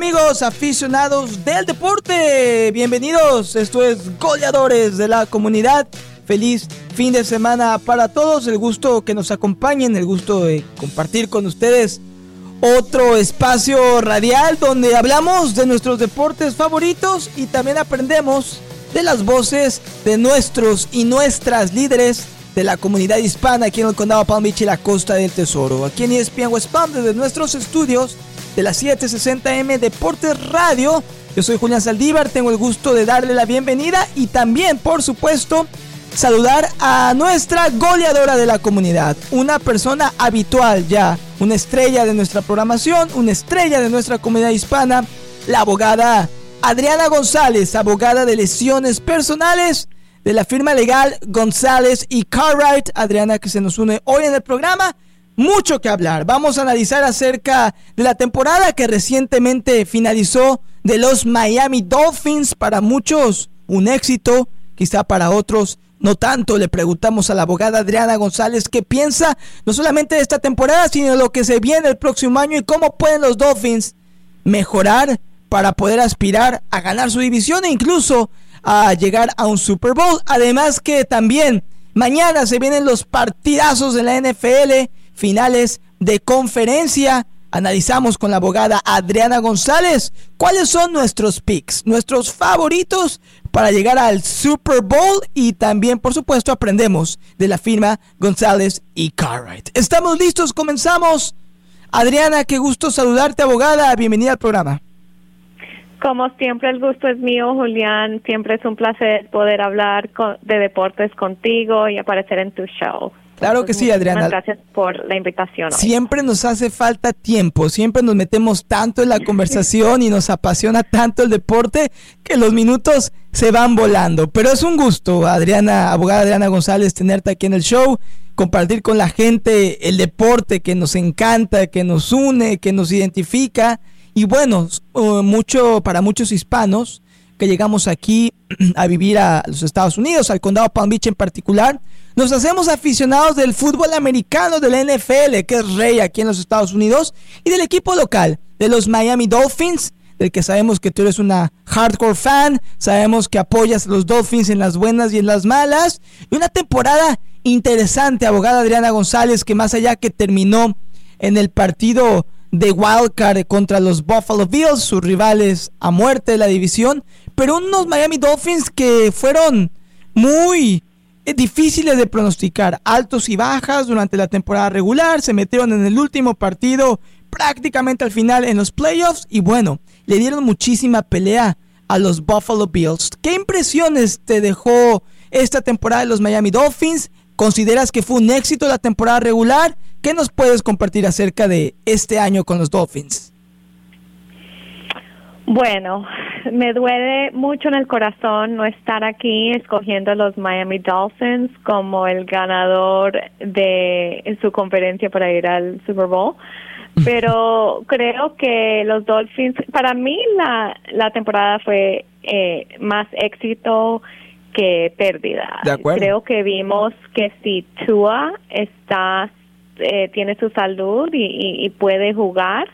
amigos aficionados del deporte? Bienvenidos, esto es Goleadores de la Comunidad. Feliz fin de semana para todos, el gusto que nos acompañen, el gusto de compartir con ustedes otro espacio radial donde hablamos de nuestros deportes favoritos y también aprendemos de las voces de nuestros y nuestras líderes de la comunidad hispana aquí en el condado Palm Beach y la Costa del Tesoro. Aquí en ESPN West Palm desde nuestros estudios de la 760M Deportes Radio. Yo soy Julián Saldívar, tengo el gusto de darle la bienvenida y también, por supuesto, saludar a nuestra goleadora de la comunidad, una persona habitual ya, una estrella de nuestra programación, una estrella de nuestra comunidad hispana, la abogada Adriana González, abogada de lesiones personales de la firma legal González y Cartwright. Adriana que se nos une hoy en el programa. Mucho que hablar. Vamos a analizar acerca de la temporada que recientemente finalizó de los Miami Dolphins. Para muchos un éxito, quizá para otros no tanto. Le preguntamos a la abogada Adriana González qué piensa no solamente de esta temporada, sino de lo que se viene el próximo año y cómo pueden los Dolphins mejorar para poder aspirar a ganar su división e incluso a llegar a un Super Bowl. Además que también mañana se vienen los partidazos de la NFL, finales de conferencia. Analizamos con la abogada Adriana González cuáles son nuestros picks, nuestros favoritos para llegar al Super Bowl y también, por supuesto, aprendemos de la firma González y Cartwright. ¿Estamos listos? Comenzamos. Adriana, qué gusto saludarte, abogada. Bienvenida al programa. Como siempre, el gusto es mío, Julián. Siempre es un placer poder hablar de deportes contigo y aparecer en tu show. Claro que sí, Adriana. Gracias por la invitación. Siempre nos hace falta tiempo, siempre nos metemos tanto en la conversación y nos apasiona tanto el deporte que los minutos se van volando. Pero es un gusto, Adriana, abogada Adriana González, tenerte aquí en el show, compartir con la gente el deporte que nos encanta, que nos une, que nos identifica. Y bueno, uh, mucho para muchos hispanos que llegamos aquí a vivir a los Estados Unidos, al condado Palm Beach en particular, nos hacemos aficionados del fútbol americano, del NFL, que es rey aquí en los Estados Unidos, y del equipo local, de los Miami Dolphins, del que sabemos que tú eres una hardcore fan, sabemos que apoyas a los Dolphins en las buenas y en las malas, y una temporada interesante, abogada Adriana González, que más allá que terminó en el partido de Wildcard contra los Buffalo Bills, sus rivales a muerte de la división, pero unos Miami Dolphins que fueron muy difíciles de pronosticar, altos y bajas durante la temporada regular, se metieron en el último partido prácticamente al final en los playoffs y bueno, le dieron muchísima pelea a los Buffalo Bills. ¿Qué impresiones te dejó esta temporada de los Miami Dolphins? ¿Consideras que fue un éxito la temporada regular? ¿Qué nos puedes compartir acerca de este año con los Dolphins? Bueno, me duele mucho en el corazón no estar aquí escogiendo a los Miami Dolphins como el ganador de su conferencia para ir al Super Bowl. Pero creo que los Dolphins, para mí la, la temporada fue eh, más éxito que pérdida. Creo que vimos que si Tua está, eh, tiene su salud y puede jugar,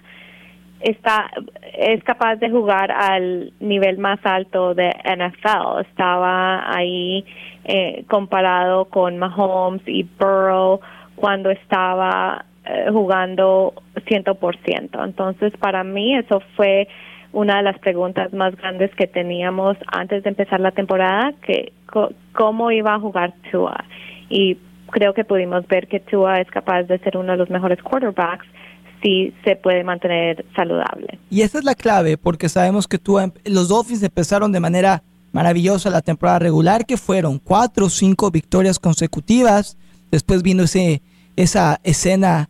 está es capaz de jugar al nivel más alto de NFL. Estaba ahí eh, comparado con Mahomes y Burrow cuando estaba eh, jugando 100%. Entonces, para mí eso fue una de las preguntas más grandes que teníamos antes de empezar la temporada, que cómo iba a jugar Tua. Y creo que pudimos ver que Tua es capaz de ser uno de los mejores quarterbacks sí se puede mantener saludable. Y esa es la clave, porque sabemos que tú, em, los Dolphins empezaron de manera maravillosa la temporada regular, que fueron cuatro o cinco victorias consecutivas. Después vino ese, esa escena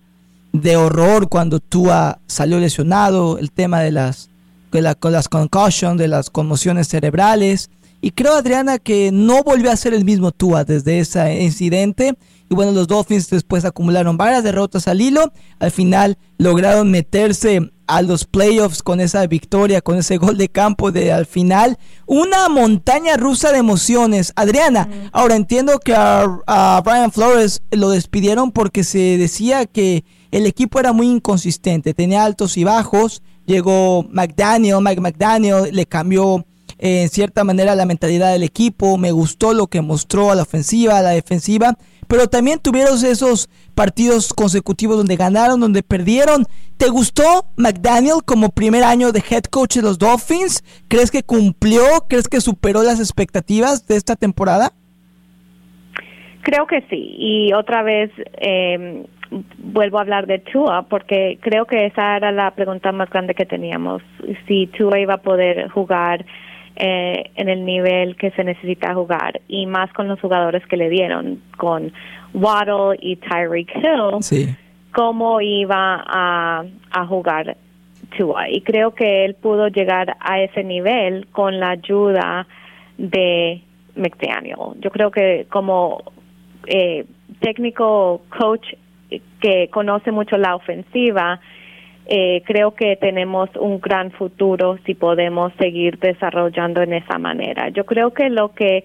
de horror cuando Tua salió lesionado, el tema de las, de la, con las concussions, de las conmociones cerebrales. Y creo, Adriana, que no volvió a ser el mismo Tua desde ese incidente y bueno, los Dolphins después acumularon varias derrotas al hilo. Al final lograron meterse a los playoffs con esa victoria, con ese gol de campo de al final. Una montaña rusa de emociones. Adriana, ahora entiendo que a, Brian Flores lo despidieron porque se decía que el equipo era muy inconsistente, tenía altos y bajos. Llegó McDaniel, Mike McDaniel, le cambió eh, en cierta manera la mentalidad del equipo. Me gustó lo que mostró a la ofensiva, a la defensiva. Pero también tuvieron esos partidos consecutivos donde ganaron, donde perdieron. ¿Te gustó McDaniel como primer año de head coach de los Dolphins? ¿Crees que cumplió? ¿Crees que superó las expectativas de esta temporada? Creo que sí. Y otra vez eh, vuelvo a hablar de Tua porque creo que esa era la pregunta más grande que teníamos. Si Tua iba a poder jugar eh, en el nivel que se necesita jugar y más con los jugadores que le dieron, con Waddle y Tyreek Hill, cómo iba a, a jugar Tua. Y creo que él pudo llegar a ese nivel con la ayuda de McDaniel. Yo creo que como eh, técnico coach que conoce mucho la ofensiva, eh, creo que tenemos un gran futuro si podemos seguir desarrollando en esa manera. Yo creo que lo que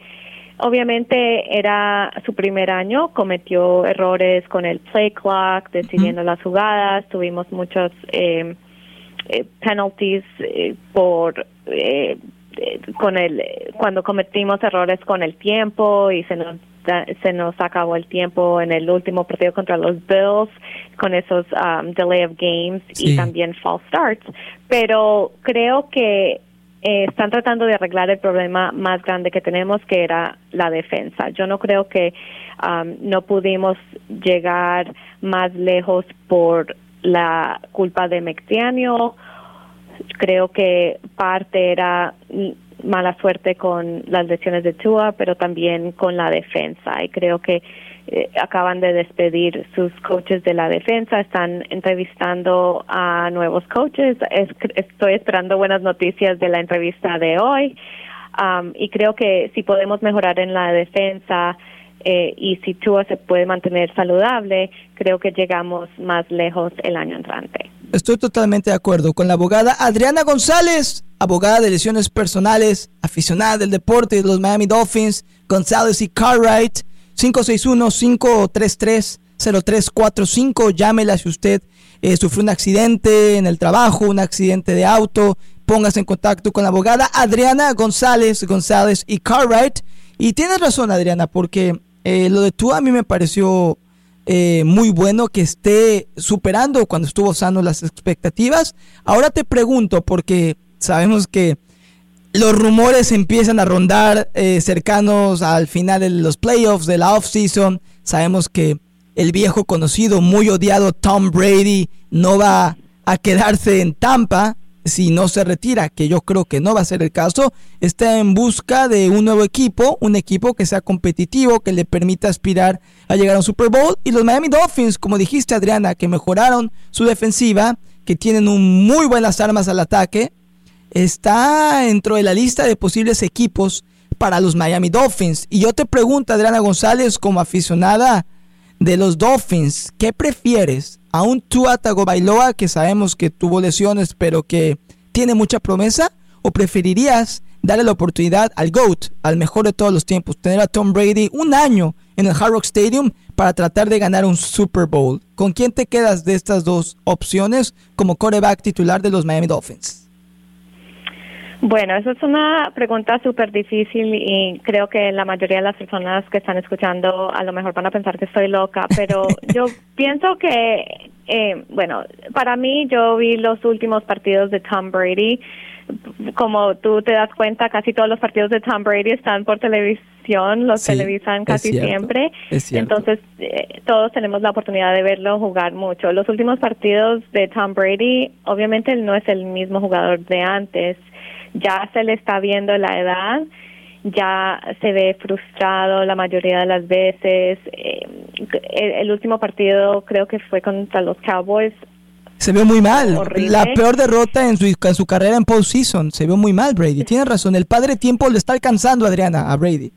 obviamente era su primer año, cometió errores con el play clock, decidiendo las jugadas, tuvimos muchos eh, eh penalties por con el cuando cometimos errores con el tiempo y se nos se nos acabó el tiempo en el último partido contra los Bills con esos um, delay of games y también false starts. Pero creo que eh, están tratando de arreglar el problema más grande que tenemos, que era la defensa. Yo no creo que um, no pudimos llegar más lejos por la culpa de McDaniel. Creo que parte era mala suerte con las lesiones de Tua, pero también con la defensa. Y creo que eh, acaban de despedir sus coaches de la defensa, están entrevistando a nuevos coaches. estoy esperando buenas noticias de la entrevista de hoy. Um, y creo que si podemos mejorar en la defensa eh, y si Tua se puede mantener saludable, creo que llegamos más lejos el año entrante. Estoy totalmente de acuerdo con la abogada Adriana González, abogada de lesiones personales, aficionada del deporte de los Miami Dolphins, González y Cartwright, 561-533-0345. Llámela si usted eh, sufrió un accidente en el trabajo, un accidente de auto. Póngase en contacto con la abogada Adriana González, González y Cartwright. Y tienes razón, Adriana, porque eh, lo de tú a mí me pareció eh, muy bueno que esté superando cuando estuvo sano las expectativas. Ahora te pregunto, porque sabemos que los rumores empiezan a rondar eh, cercanos al final de los playoffs, de la offseason. Sabemos que el viejo conocido, muy odiado Tom Brady no va a quedarse en Tampa si no se retira, que yo creo que no va a ser el caso, está en busca de un nuevo equipo, un equipo que sea competitivo, que le permita aspirar a llegar a un Super Bowl. Y los Miami Dolphins, como dijiste Adriana, que mejoraron su defensiva, que tienen un muy buenas armas al ataque, está dentro de la lista de posibles equipos para los Miami Dolphins. Y yo te pregunto, Adriana González, como aficionada de los Dolphins, ¿qué prefieres? ¿A un Tua Tagovailoa que sabemos que tuvo lesiones pero que tiene mucha promesa? ¿O preferirías darle la oportunidad al GOAT, al mejor de todos los tiempos, tener a Tom Brady un año en el Hard Rock Stadium para tratar de ganar un Super Bowl? ¿Con quién te quedas de estas dos opciones como quarterback titular de los Miami Dolphins? Bueno, eso es una pregunta súper difícil y creo que la mayoría de las personas que están escuchando a lo mejor van a pensar que estoy loca, pero yo pienso que, eh, bueno, para mí yo vi los últimos partidos de Tom Brady. Como tú te das cuenta, casi todos los partidos de Tom Brady están por televisión, los televisan casi siempre. Entonces, eh, todos tenemos la oportunidad de verlo jugar mucho. Los últimos partidos de Tom Brady, obviamente él no es el mismo jugador de antes ya se le está viendo la edad, ya se ve frustrado la mayoría de las veces. Eh, el, último partido creo que fue contra los Cowboys. Se vio muy mal. La peor derrota en su, en su carrera en postseason. Se vio muy mal, Brady. Tienes razón. El padre tiempo le está alcanzando, Adriana, a Brady.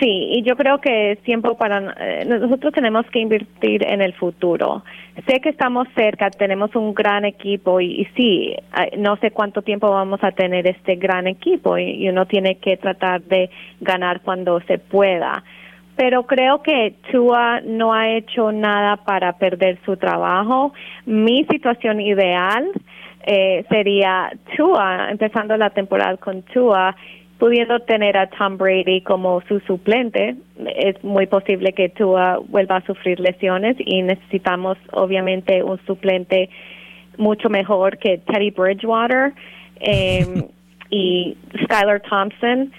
Sí, y yo creo que es tiempo para eh, nosotros tenemos que invertir en el futuro. Sé que estamos cerca, tenemos un gran equipo y, sí, no sé cuánto tiempo vamos a tener este gran equipo y, uno tiene que tratar de ganar cuando se pueda. Pero creo que Tua no ha hecho nada para perder su trabajo. Mi situación ideal eh, sería Tua, empezando la temporada con Tua, pudiendo tener a Tom Brady como su suplente. Es muy posible que Tua vuelva a sufrir lesiones y necesitamos obviamente un suplente mucho mejor que Teddy Bridgewater eh, y Skylar Thompson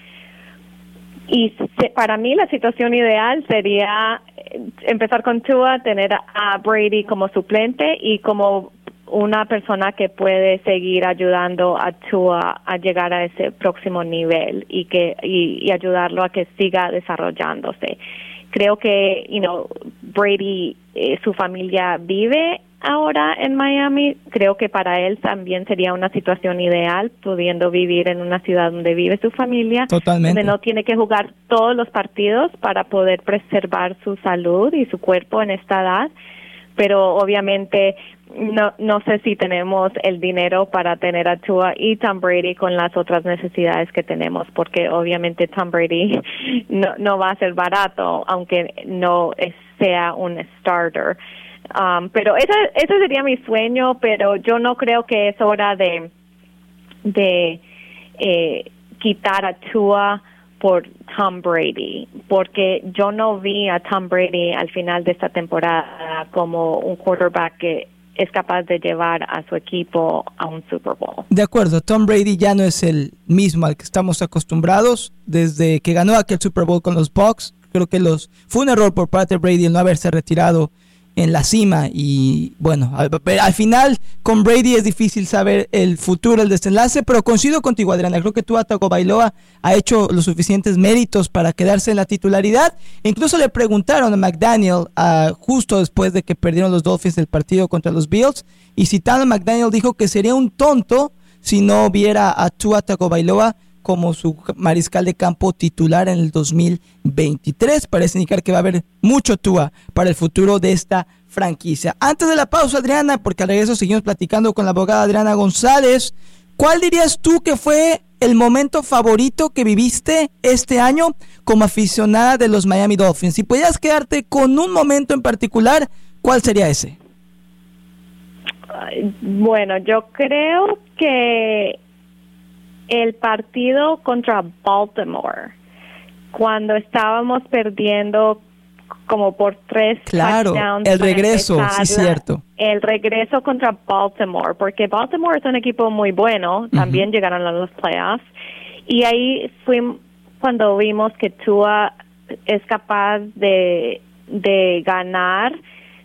y para mí la situación ideal sería eh, empezar con Tua, tener a Brady como suplente y como una persona que puede seguir ayudando a Tua a llegar a ese próximo nivel y que y, ayudarlo a que siga desarrollándose. Creo que, you know, Brady, eh, su familia vive ahora en Miami, creo que para él también sería una situación ideal, pudiendo vivir en una ciudad donde vive su familia, Totalmente. donde no tiene que jugar todos los partidos para poder preservar su salud y su cuerpo en esta edad. Pero obviamente no, no sé si tenemos el dinero para tener a Tua y Tom Brady con las otras necesidades que tenemos, porque obviamente Tom Brady no, no va a ser barato, aunque no sea un starter. Um, pero ese, ese sería mi sueño, pero yo no creo que es hora de, de eh, quitar a Tua por Tom Brady, porque yo no vi a Tom Brady al final de esta temporada como un quarterback que es capaz de llevar a su equipo a un Super Bowl. De acuerdo, Tom Brady ya no es el mismo al que estamos acostumbrados desde que ganó aquel Super Bowl con los Bucks. Creo que los fue un error por parte de Brady el no haberse retirado en la cima y bueno, al, final con Brady es difícil saber el futuro, el desenlace, pero coincido contigo Adriana, creo que tú Ataco Bailoa ha hecho los suficientes méritos para quedarse en la titularidad, incluso le preguntaron a McDaniel justo después de que perdieron los Dolphins el partido contra los Bills y citando a McDaniel dijo que sería un tonto si no viera a Tua Bailoa como su mariscal de campo titular en el 2023. Parece indicar que va a haber mucho Tua para el futuro de esta franquicia. Antes de la pausa, Adriana, porque al regreso seguimos platicando con la abogada Adriana González, ¿cuál dirías tú que fue el momento favorito que viviste este año como aficionada de los Miami Dolphins? Si pudieras quedarte con un momento en particular, ¿cuál sería ese? Bueno, yo creo que el partido contra Baltimore, cuando estábamos perdiendo como por tres claro, el regreso, sí cierto. El regreso contra Baltimore, porque Baltimore es un equipo muy bueno, también llegaron a los playoffs, y ahí fue cuando vimos que Tua es capaz de, de ganar,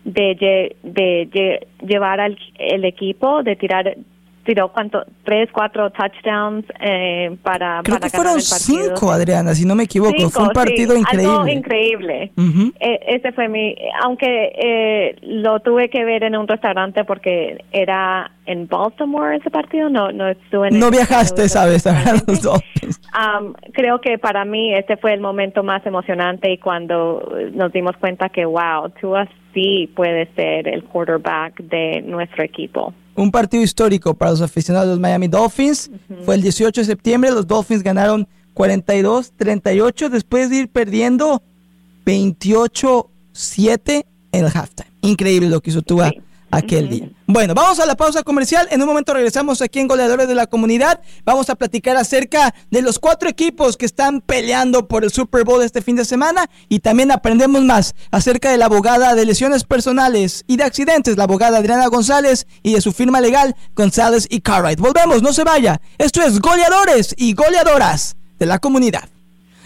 de, de, llevar al el equipo, de tirar tiró cuánto tres cuatro touchdowns eh, para creo que fueron cinco Adriana si no me equivoco. Fue un partido increíble. algo increíble e, ese fue mi aunque eh, lo tuve que ver en un restaurante porque era en Baltimore ese partido no no estuve en no viajaste sabes a ver los dos um, creo que para mí este fue el momento más emocionante y cuando nos dimos cuenta que wow tú sí puede ser el quarterback de nuestro equipo un partido histórico para los aficionados de los Miami Dolphins. Fue el 18 de septiembre, los Dolphins ganaron 42-38 después de ir perdiendo 28-7 en el halftime. Increíble lo que hizo Tua aquel día. Bueno, vamos a la pausa comercial. En un momento regresamos aquí en Goleadores de la Comunidad. Vamos a platicar acerca de los cuatro equipos que están peleando por el Super Bowl este fin de semana y también aprendemos más acerca de la abogada de lesiones personales y de accidentes, la abogada Adriana González y de su firma legal González y Cartwright. Volvemos, no se vaya. Esto es Goleadores y Goleadoras de la Comunidad.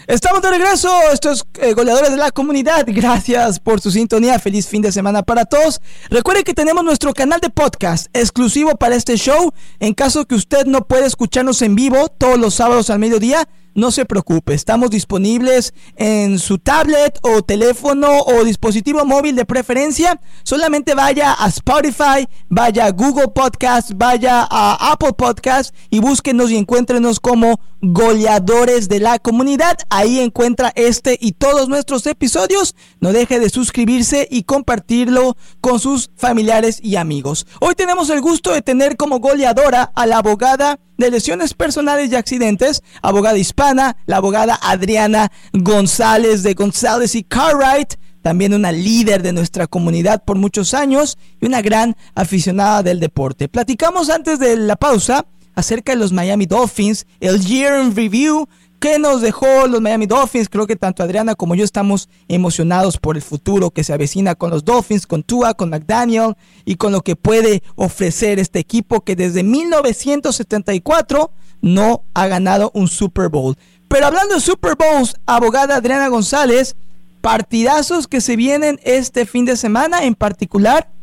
Estamos de regreso, estos eh, goleadores de la comunidad. Gracias por su sintonía. Feliz fin de semana para todos. Recuerden que tenemos nuestro canal de podcast exclusivo para este show. En caso que usted no pueda escucharnos en vivo todos los sábados al mediodía, no se preocupe, estamos disponibles en su tablet o teléfono o dispositivo móvil de preferencia. Solamente vaya a Spotify, vaya a Google Podcast, vaya a Apple Podcast y búsquenos y encuéntrenos como goleadores de la comunidad. Ahí encuentra este y todos nuestros episodios. No deje de suscribirse y compartirlo con sus familiares y amigos. Hoy tenemos el gusto de tener como goleadora a la abogada de lesiones personales y accidentes, abogada hispana, la abogada Adriana González de González y Cartwright, también una líder de nuestra comunidad por muchos años y una gran aficionada del deporte. Platicamos antes de la pausa acerca de los Miami Dolphins, el Year in Review, que nos dejó los Miami Dolphins. Creo que tanto Adriana como yo estamos emocionados por el futuro que se avecina con los Dolphins, con Tua, con McDaniel y con lo que puede ofrecer este equipo que desde 1974 no ha ganado un Super Bowl. Pero hablando de Super Bowls, abogada Adriana González, partidazos que se vienen este fin de semana, en particular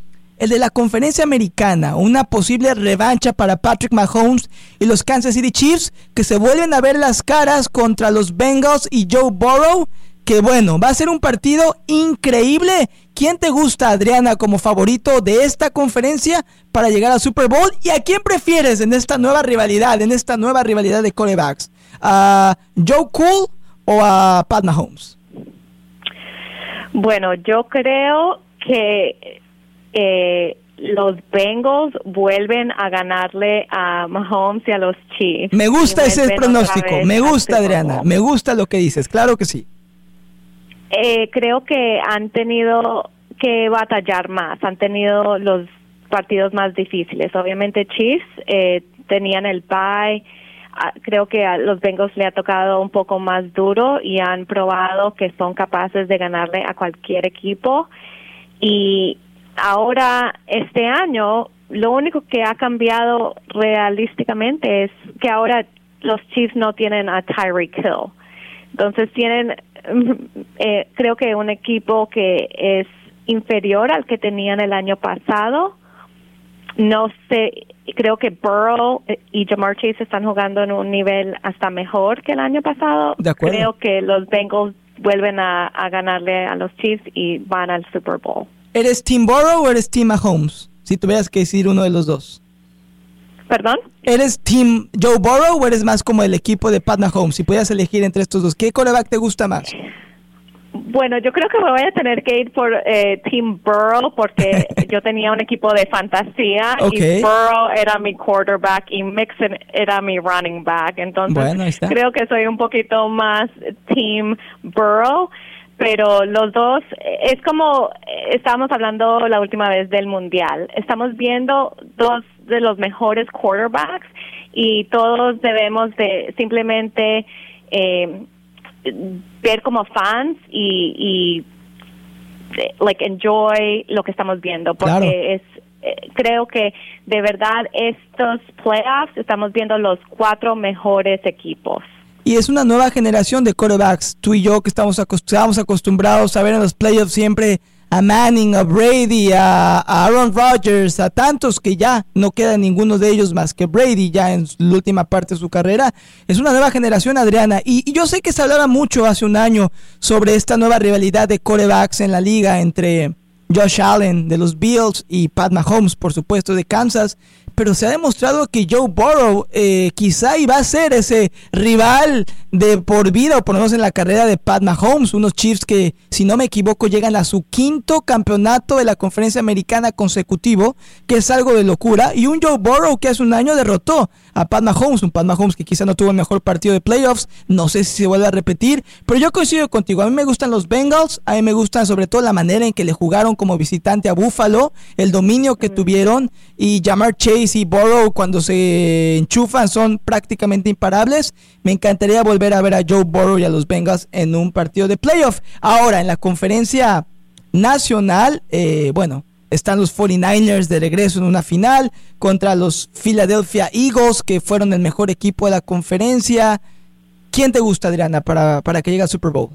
el de la conferencia americana, una posible revancha para Patrick Mahomes y los Kansas City Chiefs, que se vuelven a ver las caras contra los Bengals y Joe Burrow, que bueno, va a ser un partido increíble. ¿Quién te gusta, Adriana, como favorito de esta conferencia para llegar al Super Bowl? ¿Y a quién prefieres en esta nueva rivalidad, en esta nueva rivalidad de corebacks? ¿A Joe Cool o a Pat Mahomes? Bueno, yo creo que eh, los Bengals vuelven a ganarle a Mahomes y a los Chiefs. Me gusta ese pronóstico, me gusta Adriana, me gusta lo que dices, claro que sí. Eh, creo que han tenido que batallar más, han tenido los partidos más difíciles. Obviamente Chiefs eh, tenían el bye, ah, creo que a los Bengals le ha tocado un poco más duro y han probado que son capaces de ganarle a cualquier equipo. Y ahora este año lo único que ha cambiado realísticamente es que ahora los Chiefs no tienen a Tyreek Hill. Entonces tienen, eh, creo que un equipo que es inferior al que tenían el año pasado. No sé, creo que Burrow y Jamar Chase están jugando en un nivel hasta mejor que el año pasado. Creo que los Bengals vuelven a ganarle a los Chiefs y van al Super Bowl. ¿Eres Team Burrow o eres Team Mahomes? Si tuvieras que decir uno de los dos. ¿Perdón? ¿Eres Team Joe Burrow o eres más como el equipo de Pat Mahomes? Si pudieras elegir entre estos dos, ¿qué coreback te gusta más? Bueno, yo creo que me voy a tener que ir por eh, Team Burrow porque yo tenía un equipo de fantasía y Burrow era mi quarterback y Mixon era mi running back. Entonces, creo que soy un poquito más Team Burrow pero los dos es como estábamos hablando la última vez del mundial. Estamos viendo dos de los mejores quarterbacks y todos debemos de simplemente eh, ver como fans y, y like enjoy lo que estamos viendo. Porque es eh, creo que de verdad estos playoffs estamos viendo los cuatro mejores equipos y es una nueva generación de quarterbacks. Tú y yo que estamos, acostumbrados a ver en los playoffs siempre a Manning, a Brady, a, Aaron Rodgers, a tantos que ya no queda ninguno de ellos más que Brady ya en la última parte de su carrera. Es una nueva generación, Adriana. Y, y yo sé que se hablaba mucho hace un año sobre esta nueva rivalidad de quarterbacks en la liga entre Josh Allen de los Bills y Pat Mahomes, por supuesto, de Kansas pero se ha demostrado que Joe Burrow eh, quizá iba a ser ese rival de por vida, o por lo menos en la carrera de Pat Mahomes, unos Chiefs que, si no me equivoco, llegan a su quinto campeonato de la conferencia americana consecutivo, que es algo de locura, y un Joe Burrow que hace un año derrotó a Pat Mahomes, un Pat Mahomes que quizá no tuvo el mejor partido de playoffs, no sé si se vuelve a repetir, pero yo coincido contigo, a mí me gustan los Bengals, a mí me gustan sobre todo la manera en que le jugaron como visitante a Buffalo, el dominio que tuvieron, y Jamar Chase y Burrow cuando se enchufan son prácticamente imparables, me encantaría volver a ver a Joe Burrow y a los Bengals en un partido de playoff. Ahora, en la conferencia nacional, eh, bueno, están los 49ers de regreso en una final contra los Philadelphia Eagles, que fueron el mejor equipo de la conferencia. ¿Quién te gusta, Adriana, para, para que llegue al Super Bowl?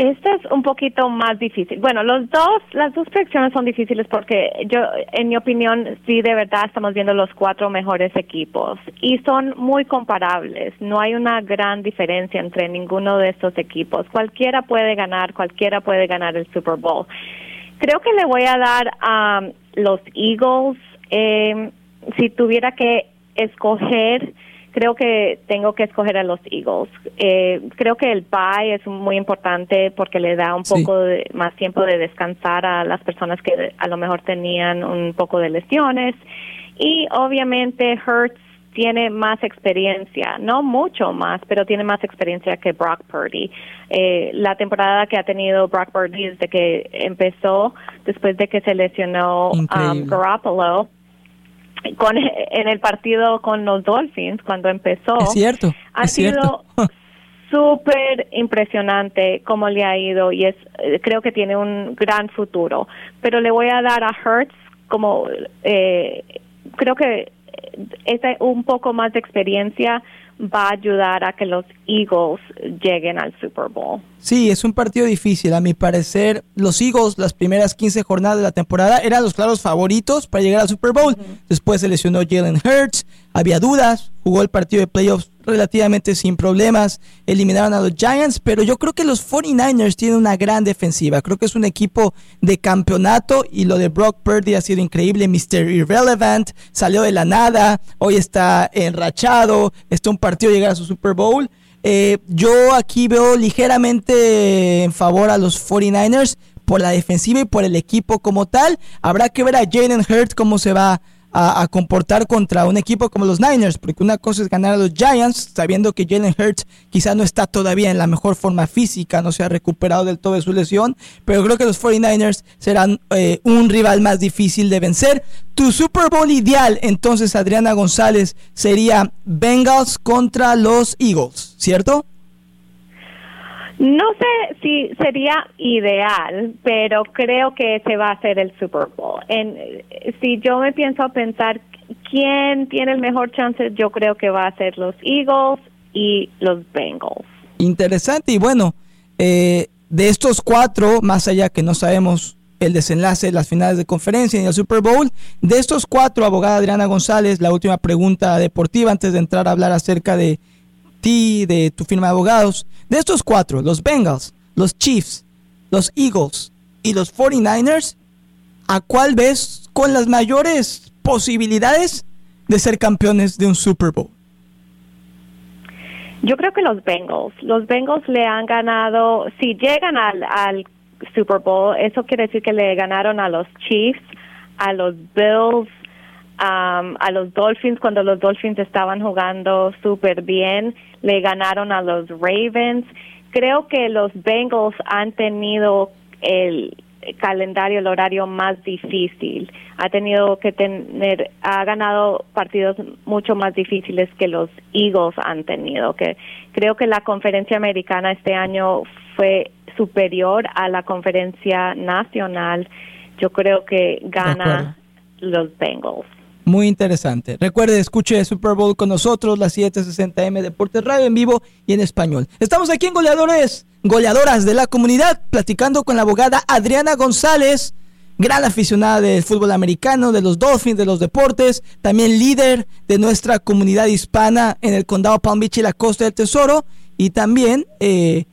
Este es un poquito más difícil. Bueno, los dos, las dos predicciones son difíciles porque yo, en mi opinión, sí de verdad estamos viendo los cuatro mejores equipos y son muy comparables. No hay una gran diferencia entre ninguno de estos equipos. Cualquiera puede ganar, cualquiera puede ganar el Super Bowl. Creo que le voy a dar a los Eagles. Eh, si tuviera que escoger, creo que tengo que escoger a los Eagles. Eh, creo que el bye es muy importante porque le da un poco de, más tiempo de descansar a las personas que a lo mejor tenían un poco de lesiones Y obviamente Hertz tiene más experiencia, no mucho más, pero tiene más experiencia que Brock Purdy. Eh, la temporada que ha tenido Brock Purdy desde que empezó, después de que se lesionó um, Garoppolo, con, en el partido con los Dolphins, cuando empezó, es cierto, ha sido súper impresionante cómo le ha ido y es eh, creo que tiene un gran futuro. Pero le voy a dar a Hertz como eh, creo que esa un poco más de experiencia va a ayudar a que los Eagles lleguen al Super Bowl. Sí, es un partido difícil. A mi parecer, los Eagles, las primeras 15 jornadas de la temporada, eran los claros favoritos para llegar al Super Bowl. Después se lesionó Jalen Hurts, había dudas, jugó el partido de playoffs relativamente sin problemas, eliminaron a los Giants, pero yo creo que los 49ers tienen una gran defensiva, creo que es un equipo de campeonato y lo de Brock Purdy ha sido increíble, Mr. Irrelevant, salió de la nada, hoy está enrachado, está un partido llegar a su Super Bowl. Eh, yo aquí veo ligeramente en favor a los 49ers por la defensiva y por el equipo como tal. Habrá que ver a Jalen Hurts cómo se va a, comportar contra un equipo como los Niners, porque una cosa es ganar a los Giants, sabiendo que Jalen Hurts quizá no está todavía en la mejor forma física, no se ha recuperado del todo de su lesión, pero creo que los 49ers serán eh, un rival más difícil de vencer. Tu Super Bowl ideal, entonces, Adriana González, sería Bengals contra los Eagles, ¿cierto? No sé si sería ideal, pero creo que se va a hacer el Super Bowl. En, si yo me pienso pensar quién tiene el mejor chance, yo creo que va a ser los Eagles y los Bengals. Interesante y bueno, eh, de estos cuatro, más allá que no sabemos el desenlace de las finales de conferencia y el Super Bowl, de estos cuatro, abogada Adriana González, la última pregunta deportiva antes de entrar a hablar acerca de ti, de tu firma de abogados, de estos cuatro, los Bengals, los Chiefs, los Eagles y los 49ers, ¿a cuál ves con las mayores posibilidades de ser campeones de un Super Bowl? Yo creo que los Bengals. Los Bengals le han ganado, si llegan al, al Super Bowl, eso quiere decir que le ganaron a los Chiefs, a los Bills, a los Dolphins cuando los Dolphins estaban jugando súper bien, le ganaron a los Ravens. Creo que los Bengals han tenido el calendario, el horario más difícil. Ha tenido que tener, ha ganado partidos mucho más difíciles que los Eagles han tenido. Que creo que la conferencia americana este año fue superior a la conferencia nacional. Yo creo que gana los Bengals. Muy interesante. Recuerde, escuche Super Bowl con nosotros, las 760M Deportes Radio en vivo y en español. Estamos aquí en Goleadores, goleadoras de la comunidad, platicando con la abogada Adriana González, gran aficionada del fútbol americano, de los Dolphins, de los deportes, también líder de nuestra comunidad hispana en el condado Palm Beach y la Costa del Tesoro, y también eh,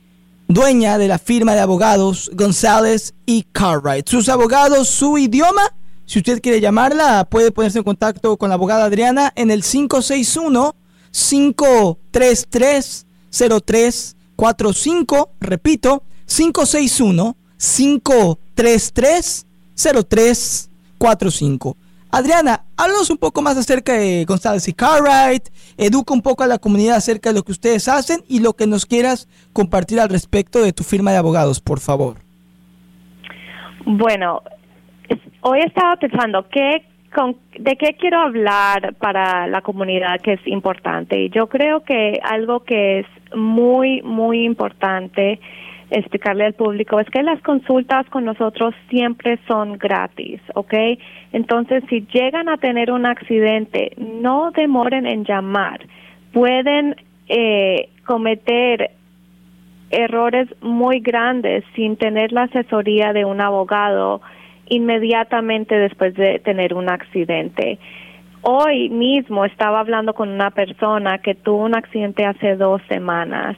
dueña de la firma de abogados González y Cartwright. Sus abogados, su idioma si usted quiere llamarla, puede ponerse en contacto con la abogada Adriana en el 561-533-0345. Repito, 561-533-0345. Adriana, háblanos un poco más acerca de González y Cartwright, educa un poco a la comunidad acerca de lo que ustedes hacen y lo que nos quieras compartir al respecto de tu firma de abogados, por favor. Bueno, hoy estaba pensando ¿qué, de qué quiero hablar para la comunidad que es importante. Y yo creo que algo que es muy, muy importante explicarle al público es que las consultas con nosotros siempre son gratis, ¿ok? Entonces, si llegan a tener un accidente, no demoren en llamar. Pueden eh, cometer errores muy grandes sin tener la asesoría de un abogado inmediatamente después de tener un accidente. Hoy mismo estaba hablando con una persona que tuvo un accidente hace dos semanas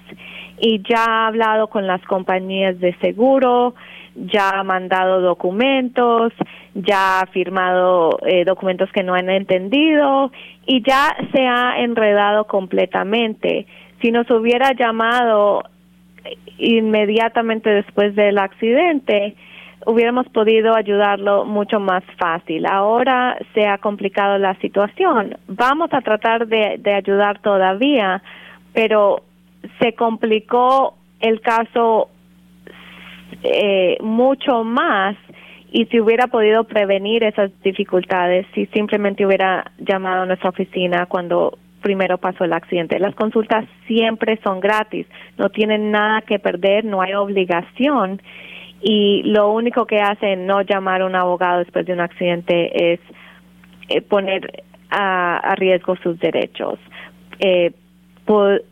y ya ha hablado con las compañías de seguro, ya ha mandado documentos, ya ha firmado eh, documentos que no han entendido y ya se ha enredado completamente. Si nos hubiera llamado inmediatamente después del accidente, hubiéramos podido ayudarlo mucho más fácil. Ahora se ha complicado la situación. Vamos a tratar de, de ayudar todavía, pero se complicó el caso eh, mucho más y si hubiera podido prevenir esas dificultades, si simplemente hubiera llamado a nuestra oficina cuando primero pasó el accidente. Las consultas siempre son gratis, no tienen nada que perder, no hay obligación y lo único que hace no llamar a un abogado después de un accidente es eh, poner a, riesgo sus derechos. Eh,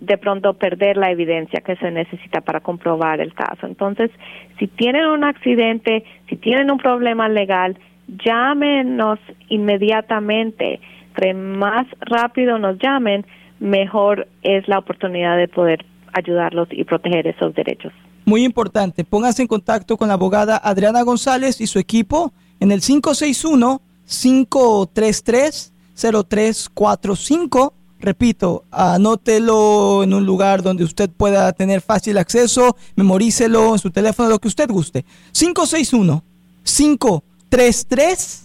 de pronto perder la evidencia que se necesita para comprobar el caso. Entonces, si tienen un accidente, si tienen un problema legal, llámenos inmediatamente. Entre más rápido nos llamen, mejor es la oportunidad de poder ayudarlos y proteger esos derechos. Muy importante, pónganse en contacto con la abogada Adriana González y su equipo en el 561 533 0345 Repito, anótelo en un lugar donde usted pueda tener fácil acceso, memorícelo en su teléfono, lo que usted guste. 561 533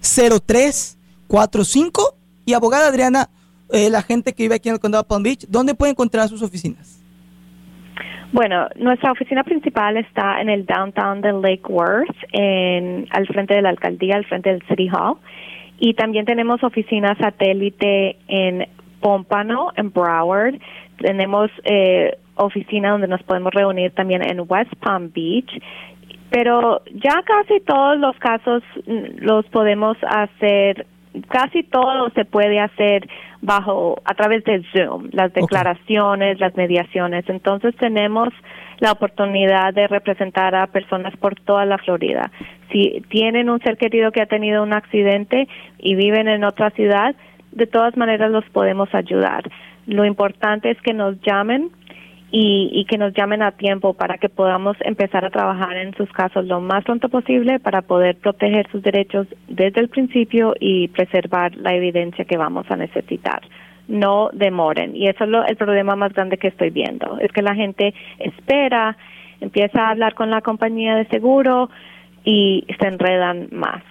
0345 y abogada Adriana, eh, la gente que vive aquí en el condado de Palm Beach, ¿dónde puede encontrar sus oficinas? Bueno, nuestra oficina principal está en el downtown de Lake Worth, en, al frente de la alcaldía, al frente del City Hall. Y también tenemos oficina satélite en Pompano, en Broward. Tenemos eh, oficina donde nos podemos reunir también en West Palm Beach. Pero ya casi todos los casos mm, los podemos hacer, casi todo se puede hacer bajo, a través de Zoom, las declaraciones, las mediaciones. Entonces tenemos la oportunidad de representar a personas por toda la Florida. Si tienen un ser querido que ha tenido un accidente y viven en otra ciudad, de todas maneras los podemos ayudar. Lo importante es que nos llamen y, que nos llamen a tiempo para que podamos empezar a trabajar en sus casos lo más pronto posible para poder proteger sus derechos desde el principio y preservar la evidencia que vamos a necesitar. No demoren. Y eso es el problema más grande que estoy viendo. Es que la gente espera, empieza a hablar con la compañía de seguro y se enredan más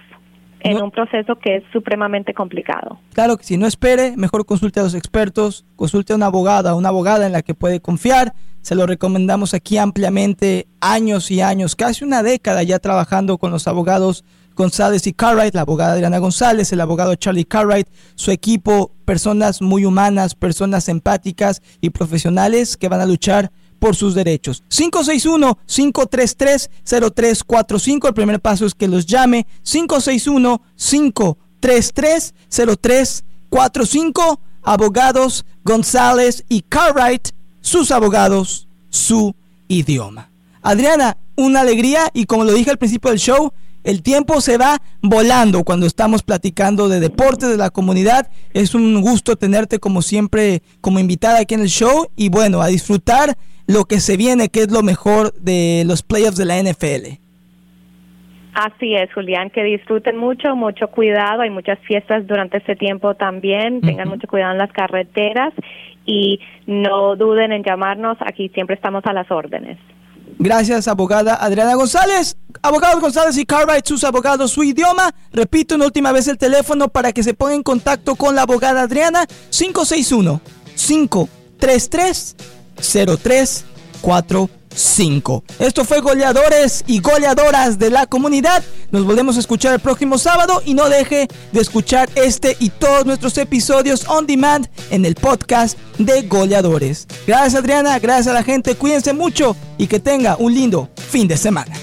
en un proceso que es supremamente complicado. Claro que si no espere, mejor consulte a los expertos, consulte a una abogada, una abogada en la que puede confiar. Se lo recomendamos aquí ampliamente, años y años, casi una década ya trabajando con los abogados González y Cartwright, la abogada Adriana González, el abogado Charlie Cartwright, su equipo, personas muy humanas, personas empáticas y profesionales que van a luchar por sus derechos. 561-533-0345. El primer paso es que los llame. 561-533-0345. Abogados González y Cartwright. Sus abogados, su idioma. Adriana, una alegría y como lo dije al principio del show, el tiempo se va volando cuando estamos platicando de deporte de la comunidad. Es un gusto tenerte como siempre como invitada aquí en el show y bueno, a disfrutar lo que se viene, que es lo mejor de los playoffs de la NFL. Así es, Julián, que disfruten mucho, mucho cuidado. Hay muchas fiestas durante este tiempo también. Tengan mucho cuidado en las carreteras y no duden en llamarnos. Aquí siempre estamos a las órdenes. Gracias, abogada Adriana González. Abogados González y Cartwright, sus abogados, su idioma. Repito una última vez el teléfono para que se ponga en contacto con la abogada Adriana. 561 533 0345. Esto fue Goleadores y Goleadoras de la Comunidad. Nos volvemos a escuchar el próximo sábado y no deje de escuchar este y todos nuestros episodios on demand en el podcast de Goleadores. Gracias Adriana, gracias a la gente, cuídense mucho y que tenga un lindo fin de semana.